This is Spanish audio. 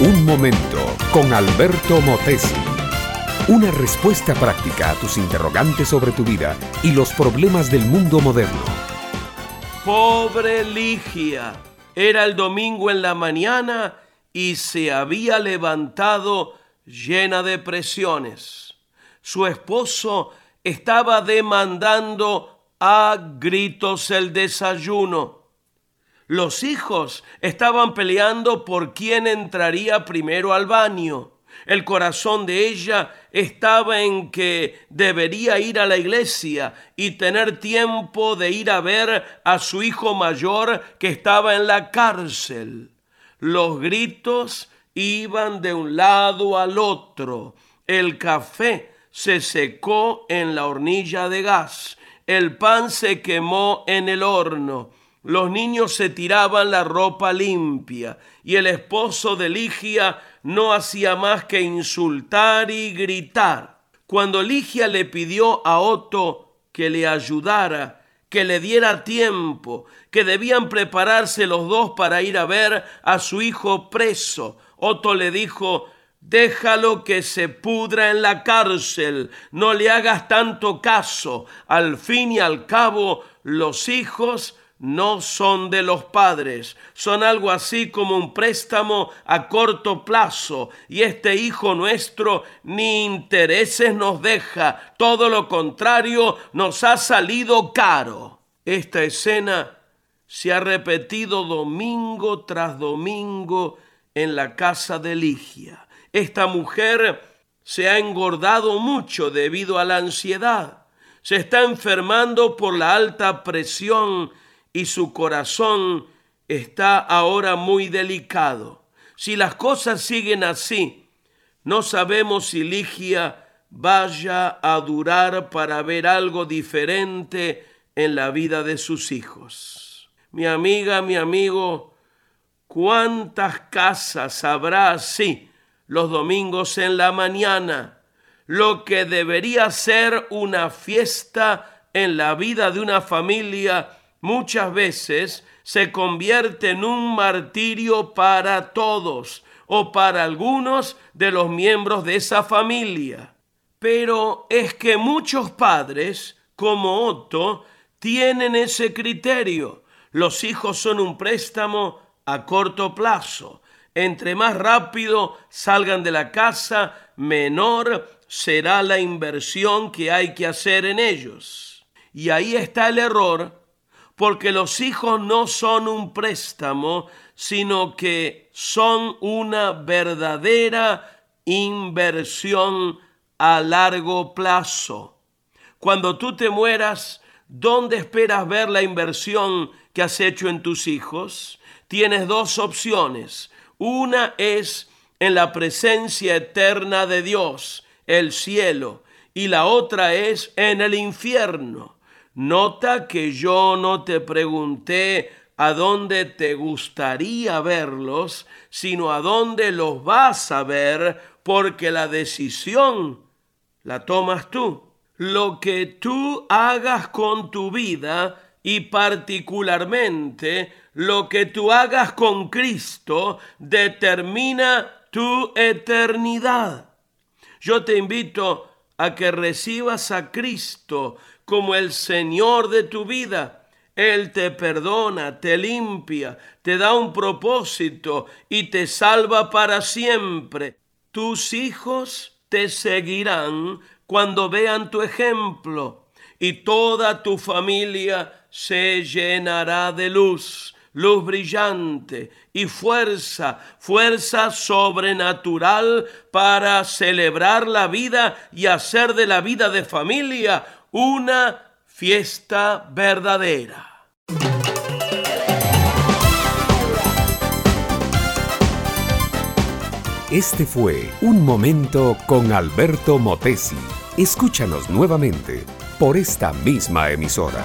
Un momento con Alberto Motesi. Una respuesta práctica a tus interrogantes sobre tu vida y los problemas del mundo moderno. Pobre Ligia. Era el domingo en la mañana y se había levantado llena de presiones. Su esposo estaba demandando a gritos el desayuno. Los hijos estaban peleando por quién entraría primero al baño. El corazón de ella estaba en que debería ir a la iglesia y tener tiempo de ir a ver a su hijo mayor que estaba en la cárcel. Los gritos iban de un lado al otro. El café se secó en la hornilla de gas. El pan se quemó en el horno. Los niños se tiraban la ropa limpia y el esposo de Ligia no hacía más que insultar y gritar. Cuando Ligia le pidió a Otto que le ayudara, que le diera tiempo, que debían prepararse los dos para ir a ver a su hijo preso, Otto le dijo, déjalo que se pudra en la cárcel, no le hagas tanto caso, al fin y al cabo los hijos no son de los padres, son algo así como un préstamo a corto plazo. Y este hijo nuestro ni intereses nos deja, todo lo contrario nos ha salido caro. Esta escena se ha repetido domingo tras domingo en la casa de Ligia. Esta mujer se ha engordado mucho debido a la ansiedad, se está enfermando por la alta presión y su corazón está ahora muy delicado. Si las cosas siguen así, no sabemos si Ligia vaya a durar para ver algo diferente en la vida de sus hijos. Mi amiga, mi amigo, ¿cuántas casas habrá así los domingos en la mañana? Lo que debería ser una fiesta en la vida de una familia muchas veces se convierte en un martirio para todos o para algunos de los miembros de esa familia. Pero es que muchos padres, como Otto, tienen ese criterio. Los hijos son un préstamo a corto plazo. Entre más rápido salgan de la casa, menor será la inversión que hay que hacer en ellos. Y ahí está el error porque los hijos no son un préstamo, sino que son una verdadera inversión a largo plazo. Cuando tú te mueras, ¿dónde esperas ver la inversión que has hecho en tus hijos? Tienes dos opciones. Una es en la presencia eterna de Dios, el cielo, y la otra es en el infierno. Nota que yo no te pregunté a dónde te gustaría verlos, sino a dónde los vas a ver, porque la decisión la tomas tú. Lo que tú hagas con tu vida y particularmente lo que tú hagas con Cristo determina tu eternidad. Yo te invito a que recibas a Cristo como el Señor de tu vida. Él te perdona, te limpia, te da un propósito y te salva para siempre. Tus hijos te seguirán cuando vean tu ejemplo y toda tu familia se llenará de luz, luz brillante y fuerza, fuerza sobrenatural para celebrar la vida y hacer de la vida de familia una fiesta verdadera. Este fue Un Momento con Alberto Motesi. Escúchanos nuevamente por esta misma emisora.